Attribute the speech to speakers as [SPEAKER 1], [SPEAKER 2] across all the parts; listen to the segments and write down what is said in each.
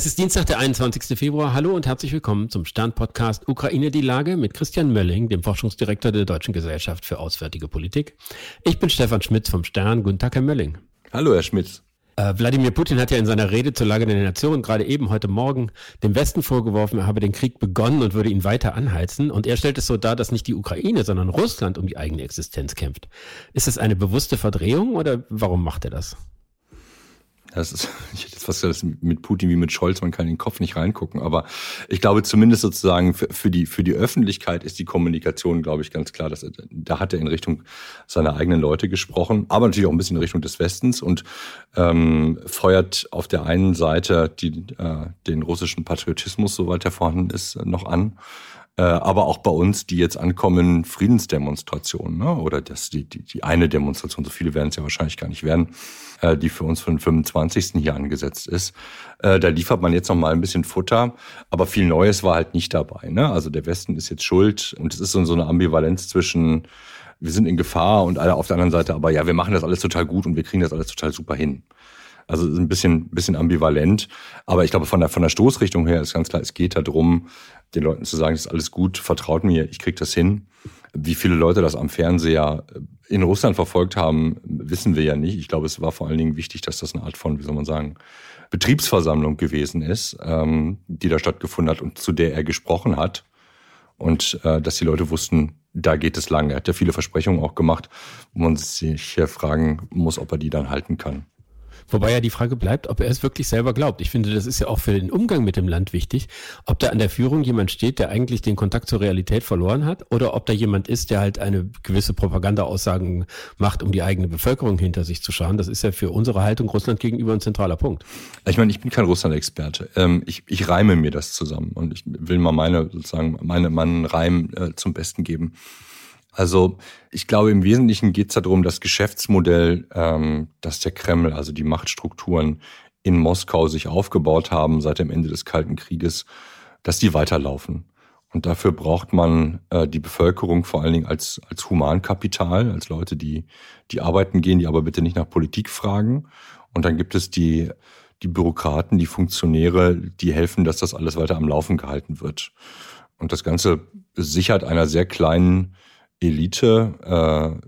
[SPEAKER 1] Es ist Dienstag, der 21. Februar. Hallo und herzlich willkommen zum Stern-Podcast Ukraine die Lage mit Christian Mölling, dem Forschungsdirektor der Deutschen Gesellschaft für Auswärtige Politik. Ich bin Stefan Schmitz vom Stern. Guten Tag, Herr Mölling.
[SPEAKER 2] Hallo, Herr Schmitz.
[SPEAKER 1] Äh, Wladimir Putin hat ja in seiner Rede zur Lage der Nation gerade eben heute Morgen dem Westen vorgeworfen, er habe den Krieg begonnen und würde ihn weiter anheizen. Und er stellt es so dar, dass nicht die Ukraine, sondern Russland um die eigene Existenz kämpft. Ist das eine bewusste Verdrehung oder warum macht er das?
[SPEAKER 2] Das ist, ich hätte jetzt fast gesagt, mit Putin wie mit Scholz, man kann in den Kopf nicht reingucken. Aber ich glaube zumindest sozusagen für, für, die, für die Öffentlichkeit ist die Kommunikation, glaube ich, ganz klar. Dass, da hat er in Richtung seiner eigenen Leute gesprochen, aber natürlich auch ein bisschen in Richtung des Westens und ähm, feuert auf der einen Seite die, äh, den russischen Patriotismus, soweit er vorhanden ist, noch an aber auch bei uns, die jetzt ankommen, Friedensdemonstrationen, ne? oder das, die, die, die eine Demonstration, so viele werden es ja wahrscheinlich gar nicht werden, äh, die für uns den 25. hier angesetzt ist. Äh, da liefert man jetzt noch mal ein bisschen Futter, aber viel Neues war halt nicht dabei. Ne? Also der Westen ist jetzt schuld und es ist so eine Ambivalenz zwischen wir sind in Gefahr und alle auf der anderen Seite, aber ja, wir machen das alles total gut und wir kriegen das alles total super hin. Also ein bisschen, bisschen ambivalent. Aber ich glaube, von der, von der Stoßrichtung her ist ganz klar, es geht darum, den Leuten zu sagen, es ist alles gut, vertraut mir, ich krieg das hin. Wie viele Leute das am Fernseher in Russland verfolgt haben, wissen wir ja nicht. Ich glaube, es war vor allen Dingen wichtig, dass das eine Art von, wie soll man sagen, Betriebsversammlung gewesen ist, ähm, die da stattgefunden hat und zu der er gesprochen hat. Und äh, dass die Leute wussten, da geht es lang. Er hat ja viele Versprechungen auch gemacht, wo man sich ja fragen muss, ob er die dann halten kann.
[SPEAKER 1] Wobei ja die Frage bleibt, ob er es wirklich selber glaubt. Ich finde, das ist ja auch für den Umgang mit dem Land wichtig, ob da an der Führung jemand steht, der eigentlich den Kontakt zur Realität verloren hat, oder ob da jemand ist, der halt eine gewisse Propaganda-Aussagen macht, um die eigene Bevölkerung hinter sich zu schauen. Das ist ja für unsere Haltung Russland gegenüber ein zentraler Punkt.
[SPEAKER 2] Ich meine, ich bin kein Russland-Experte. Ähm, ich, ich reime mir das zusammen und ich will mal meine sozusagen meine meinen Reim äh, zum Besten geben. Also ich glaube, im Wesentlichen geht es darum, das Geschäftsmodell, ähm, das der Kreml, also die Machtstrukturen in Moskau sich aufgebaut haben seit dem Ende des Kalten Krieges, dass die weiterlaufen. Und dafür braucht man äh, die Bevölkerung vor allen Dingen als, als Humankapital, als Leute, die, die arbeiten gehen, die aber bitte nicht nach Politik fragen. Und dann gibt es die, die Bürokraten, die Funktionäre, die helfen, dass das alles weiter am Laufen gehalten wird. Und das Ganze sichert einer sehr kleinen Elite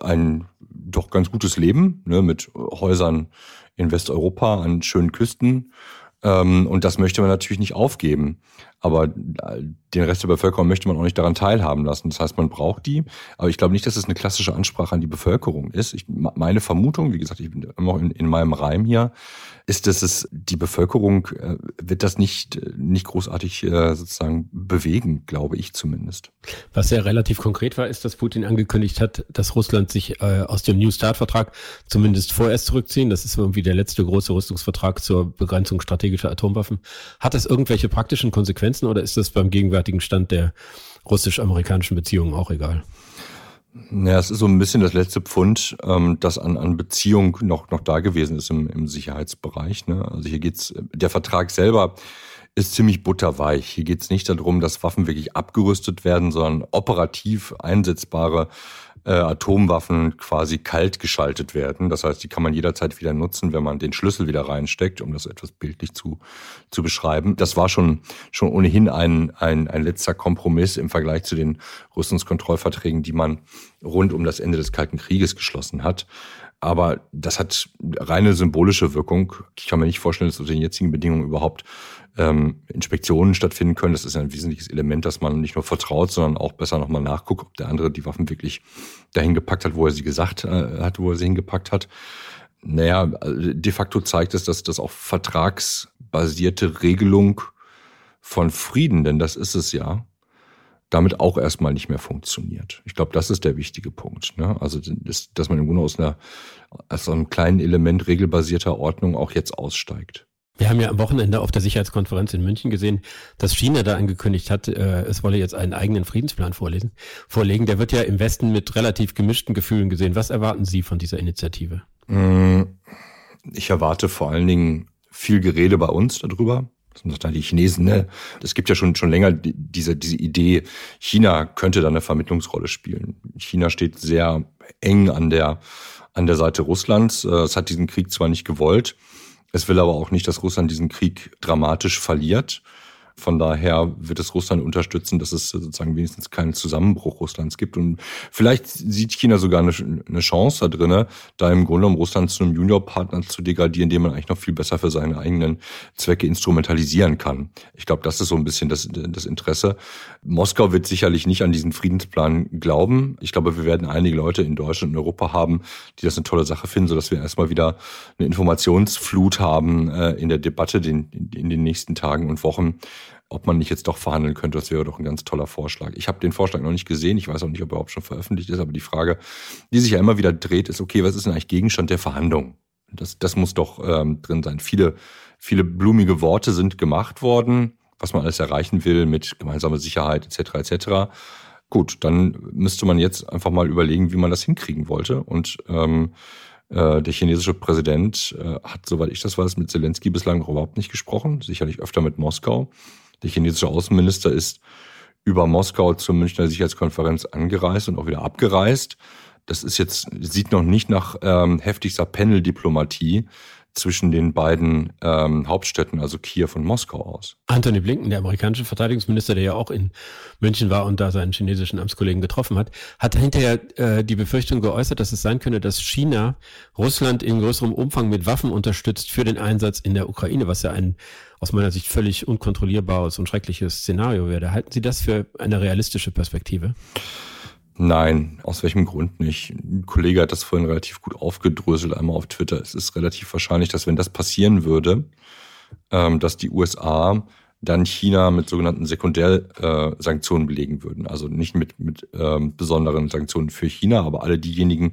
[SPEAKER 2] äh, ein doch ganz gutes Leben ne, mit Häusern in Westeuropa an schönen Küsten. Ähm, und das möchte man natürlich nicht aufgeben. Aber äh, den Rest der Bevölkerung möchte man auch nicht daran teilhaben lassen. Das heißt, man braucht die. Aber ich glaube nicht, dass es eine klassische Ansprache an die Bevölkerung ist. Ich, meine Vermutung, wie gesagt, ich bin immer in, in meinem Reim hier, ist, dass es die Bevölkerung äh, wird das nicht, nicht großartig äh, sozusagen bewegen, glaube ich zumindest.
[SPEAKER 1] Was ja relativ konkret war, ist, dass Putin angekündigt hat, dass Russland sich äh, aus dem New Start-Vertrag zumindest vorerst zurückziehen. Das ist irgendwie der letzte große Rüstungsvertrag zur Begrenzung strategischer Atomwaffen. Hat das irgendwelche praktischen Konsequenzen oder ist das beim gegenwärtigen Stand der russisch-amerikanischen Beziehungen auch egal?
[SPEAKER 2] Ja, es ist so ein bisschen das letzte Pfund, ähm, das an, an Beziehung noch, noch da gewesen ist im, im Sicherheitsbereich. Ne? Also hier geht's, der Vertrag selber ist ziemlich butterweich. Hier geht's nicht darum, dass Waffen wirklich abgerüstet werden, sondern operativ einsetzbare äh, Atomwaffen quasi kalt geschaltet werden. Das heißt, die kann man jederzeit wieder nutzen, wenn man den Schlüssel wieder reinsteckt, um das etwas bildlich zu, zu beschreiben. Das war schon, schon ohnehin ein, ein, ein letzter Kompromiss im Vergleich zu den Rüstungskontrollverträgen, die man rund um das Ende des Kalten Krieges geschlossen hat. Aber das hat reine symbolische Wirkung. Ich kann mir nicht vorstellen, dass unter den jetzigen Bedingungen überhaupt ähm, Inspektionen stattfinden können. Das ist ein wesentliches Element, dass man nicht nur vertraut, sondern auch besser nochmal nachguckt, ob der andere die Waffen wirklich dahin gepackt hat, wo er sie gesagt äh, hat, wo er sie hingepackt hat. Naja, de facto zeigt es, dass das auch vertragsbasierte Regelung von Frieden, denn das ist es ja, damit auch erstmal nicht mehr funktioniert. Ich glaube, das ist der wichtige Punkt. Ne? Also, dass, dass man im Grunde aus, einer, aus einem kleinen Element regelbasierter Ordnung auch jetzt aussteigt.
[SPEAKER 1] Wir haben ja am Wochenende auf der Sicherheitskonferenz in München gesehen, dass China da angekündigt hat, äh, es wolle jetzt einen eigenen Friedensplan vorlesen, vorlegen. Der wird ja im Westen mit relativ gemischten Gefühlen gesehen. Was erwarten Sie von dieser Initiative? Mm,
[SPEAKER 2] ich erwarte vor allen Dingen viel Gerede bei uns darüber. Die Chinesen, ne? Es gibt ja schon, schon länger diese, diese Idee, China könnte da eine Vermittlungsrolle spielen. China steht sehr eng an der, an der Seite Russlands. Äh, es hat diesen Krieg zwar nicht gewollt, Es will aber auch nicht, dass Russland diesen Krieg dramatisch verliert. Von daher wird es Russland unterstützen, dass es sozusagen wenigstens keinen Zusammenbruch Russlands gibt. Und vielleicht sieht China sogar eine, Chance da drin, da im Grunde um Russland zu einem Juniorpartner zu degradieren, den man eigentlich noch viel besser für seine eigenen Zwecke instrumentalisieren kann. Ich glaube, das ist so ein bisschen das, das Interesse. Moskau wird sicherlich nicht an diesen Friedensplan glauben. Ich glaube, wir werden einige Leute in Deutschland und Europa haben, die das eine tolle Sache finden, sodass wir erstmal wieder eine Informationsflut haben äh, in der Debatte in den nächsten Tagen und Wochen ob man nicht jetzt doch verhandeln könnte. Das wäre doch ein ganz toller Vorschlag. Ich habe den Vorschlag noch nicht gesehen. Ich weiß auch nicht, ob er überhaupt schon veröffentlicht ist. Aber die Frage, die sich ja immer wieder dreht, ist, okay, was ist denn eigentlich Gegenstand der Verhandlung? Das, das muss doch ähm, drin sein. Viele, viele blumige Worte sind gemacht worden, was man alles erreichen will mit gemeinsamer Sicherheit etc. etc. Gut, dann müsste man jetzt einfach mal überlegen, wie man das hinkriegen wollte. Und ähm, äh, der chinesische Präsident äh, hat, soweit ich das weiß, mit Zelensky bislang noch überhaupt nicht gesprochen, sicherlich öfter mit Moskau. Der chinesische Außenminister ist über Moskau zur Münchner Sicherheitskonferenz angereist und auch wieder abgereist. Das ist jetzt, sieht noch nicht nach ähm, heftigster Panel-Diplomatie zwischen den beiden ähm, Hauptstädten, also Kiew und Moskau aus.
[SPEAKER 1] Anthony Blinken, der amerikanische Verteidigungsminister, der ja auch in München war und da seinen chinesischen Amtskollegen getroffen hat, hat hinterher äh, die Befürchtung geäußert, dass es sein könnte, dass China Russland in größerem Umfang mit Waffen unterstützt für den Einsatz in der Ukraine, was ja ein aus meiner Sicht völlig unkontrollierbares und schreckliches Szenario wäre. Halten Sie das für eine realistische Perspektive?
[SPEAKER 2] Nein, aus welchem Grund nicht? Ein Kollege hat das vorhin relativ gut aufgedröselt, einmal auf Twitter. Es ist relativ wahrscheinlich, dass wenn das passieren würde, ähm, dass die USA dann China mit sogenannten Sekundärsanktionen belegen würden. Also nicht mit, mit ähm, besonderen Sanktionen für China, aber alle diejenigen,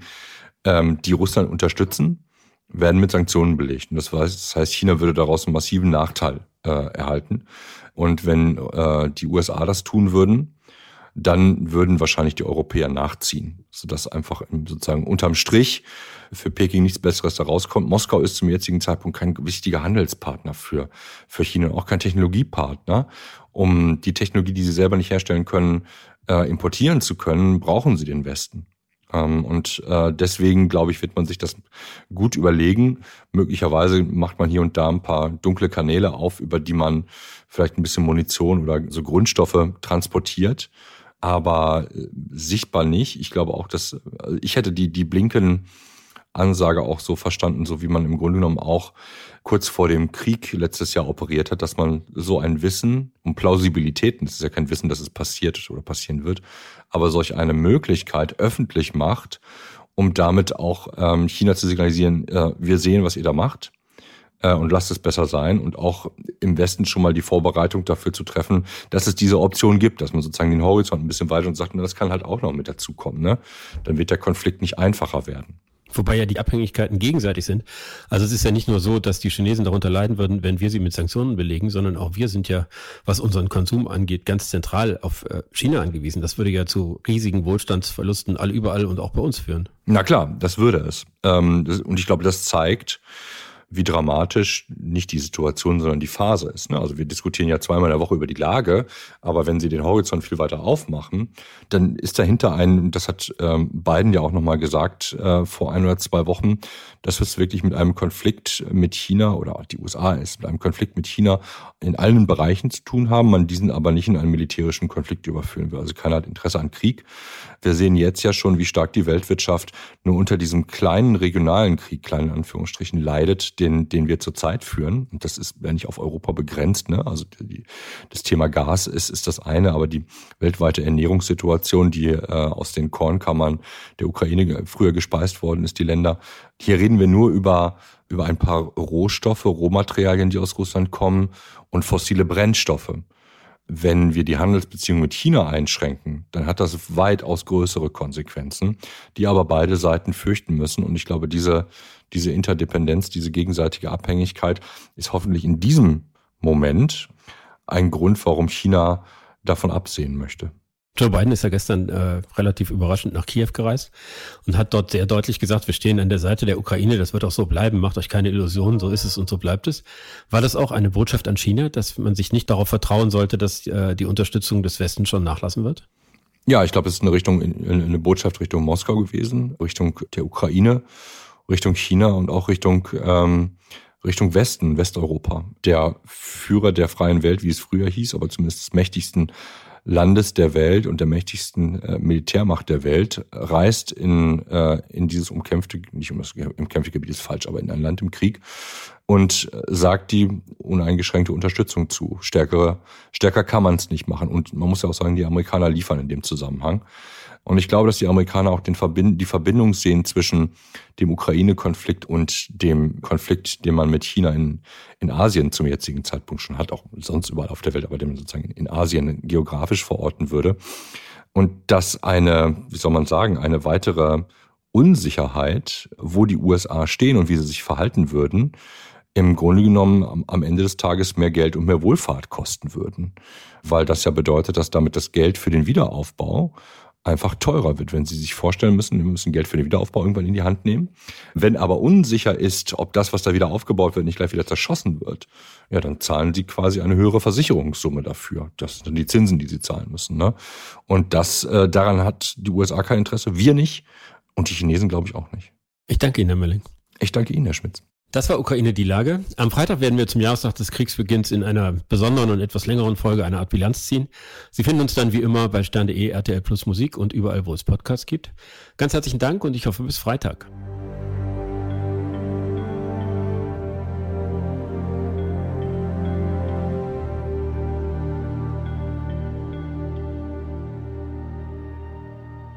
[SPEAKER 2] ähm, die Russland unterstützen, werden mit Sanktionen belegt. Und das heißt, China würde daraus einen massiven Nachteil äh, erhalten. Und wenn äh, die USA das tun würden, dann würden wahrscheinlich die Europäer nachziehen, sodass einfach sozusagen unterm Strich für Peking nichts Besseres da rauskommt. Moskau ist zum jetzigen Zeitpunkt kein wichtiger Handelspartner für, für China und auch kein Technologiepartner. Um die Technologie, die sie selber nicht herstellen können, äh, importieren zu können, brauchen sie den Westen. Ähm, und äh, deswegen, glaube ich, wird man sich das gut überlegen. Möglicherweise macht man hier und da ein paar dunkle Kanäle auf, über die man vielleicht ein bisschen Munition oder so Grundstoffe transportiert aber äh, sichtbar nicht. Ich glaube auch, dass also ich hätte die, die Blinken Ansage auch so verstanden, so wie man im Grunde genommen auch kurz vor dem Krieg letztes Jahr operiert hat, dass man so ein Wissen und Plausibilitäten, das ist ja kein Wissen, dass es passiert oder passieren wird, aber solch eine Möglichkeit öffentlich macht, um damit auch ähm, China zu signalisieren, äh, wir sehen, was ihr da macht äh, und lasst es besser sein und auch im Westen schon mal die Vorbereitung dafür zu treffen, dass es diese Option gibt, dass man sozusagen den Horizont ein bisschen weiter und sagt, na, das kann halt auch noch mit dazukommen. Ne? Dann wird der Konflikt nicht einfacher werden.
[SPEAKER 1] Wobei ja die Abhängigkeiten gegenseitig sind. Also es ist ja nicht nur so, dass die Chinesen darunter leiden würden, wenn wir sie mit Sanktionen belegen, sondern auch wir sind ja, was unseren Konsum angeht, ganz zentral auf äh, China angewiesen. Das würde ja zu riesigen Wohlstandsverlusten all überall und auch bei uns führen.
[SPEAKER 2] Na klar, das würde es. Ähm, und ich glaube, das zeigt, wie dramatisch nicht die Situation, sondern die Phase ist. Ne? Also wir diskutieren ja zweimal in der Woche über die Lage, aber wenn Sie den Horizont viel weiter aufmachen, dann ist dahinter ein, das hat ähm, Biden ja auch nochmal gesagt äh, vor ein oder zwei Wochen, dass es wirklich mit einem Konflikt mit China oder auch die USA ist, mit einem Konflikt mit China in allen Bereichen zu tun haben, man diesen aber nicht in einen militärischen Konflikt überführen will. Also keiner hat Interesse an Krieg. Wir sehen jetzt ja schon, wie stark die Weltwirtschaft nur unter diesem kleinen regionalen Krieg, kleinen Anführungsstrichen, leidet, den, den wir zurzeit führen. Und das ist ja nicht auf Europa begrenzt. Ne? Also die, das Thema Gas ist, ist das eine, aber die weltweite Ernährungssituation, die äh, aus den Kornkammern der Ukraine früher gespeist worden ist, die Länder, hier reden wir nur über, über ein paar Rohstoffe, Rohmaterialien, die aus Russland kommen und fossile Brennstoffe. Wenn wir die Handelsbeziehungen mit China einschränken, dann hat das weitaus größere Konsequenzen, die aber beide Seiten fürchten müssen. Und ich glaube, diese, diese Interdependenz, diese gegenseitige Abhängigkeit ist hoffentlich in diesem Moment ein Grund, warum China davon absehen möchte.
[SPEAKER 1] Joe Biden ist ja gestern äh, relativ überraschend nach Kiew gereist und hat dort sehr deutlich gesagt, wir stehen an der Seite der Ukraine, das wird auch so bleiben, macht euch keine Illusionen, so ist es und so bleibt es. War das auch eine Botschaft an China, dass man sich nicht darauf vertrauen sollte, dass äh, die Unterstützung des Westens schon nachlassen wird?
[SPEAKER 2] Ja, ich glaube, es ist eine Richtung, eine Botschaft Richtung Moskau gewesen, Richtung der Ukraine, Richtung China und auch Richtung ähm, Richtung Westen, Westeuropa. Der Führer der freien Welt, wie es früher hieß, aber zumindest des mächtigsten Landes der Welt und der mächtigsten äh, Militärmacht der Welt, reist in, äh, in dieses umkämpfte, nicht um das umkämpfte Gebiet ist falsch, aber in ein Land im Krieg und äh, sagt die uneingeschränkte Unterstützung zu. Stärkere, stärker kann man es nicht machen. Und man muss ja auch sagen, die Amerikaner liefern in dem Zusammenhang. Und ich glaube, dass die Amerikaner auch den Verbind die Verbindung sehen zwischen dem Ukraine-Konflikt und dem Konflikt, den man mit China in, in Asien zum jetzigen Zeitpunkt schon hat, auch sonst überall auf der Welt, aber den man sozusagen in Asien geografisch verorten würde. Und dass eine, wie soll man sagen, eine weitere Unsicherheit, wo die USA stehen und wie sie sich verhalten würden, im Grunde genommen am Ende des Tages mehr Geld und mehr Wohlfahrt kosten würden. Weil das ja bedeutet, dass damit das Geld für den Wiederaufbau einfach teurer wird, wenn Sie sich vorstellen müssen, wir müssen Geld für den Wiederaufbau irgendwann in die Hand nehmen. Wenn aber unsicher ist, ob das, was da wieder aufgebaut wird, nicht gleich wieder zerschossen wird, ja, dann zahlen Sie quasi eine höhere Versicherungssumme dafür. Das sind die Zinsen, die Sie zahlen müssen. Ne? Und das, äh, daran hat die USA kein Interesse, wir nicht und die Chinesen, glaube ich, auch nicht.
[SPEAKER 1] Ich danke Ihnen, Herr Melling.
[SPEAKER 2] Ich danke Ihnen, Herr Schmitz.
[SPEAKER 1] Das war Ukraine die Lage. Am Freitag werden wir zum Jahrestag des Kriegsbeginns in einer besonderen und etwas längeren Folge eine Art Bilanz ziehen. Sie finden uns dann wie immer bei stern.de, RTL Plus Musik und überall, wo es Podcasts gibt. Ganz herzlichen Dank und ich hoffe bis Freitag.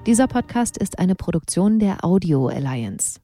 [SPEAKER 3] Dieser Podcast ist eine Produktion der Audio Alliance.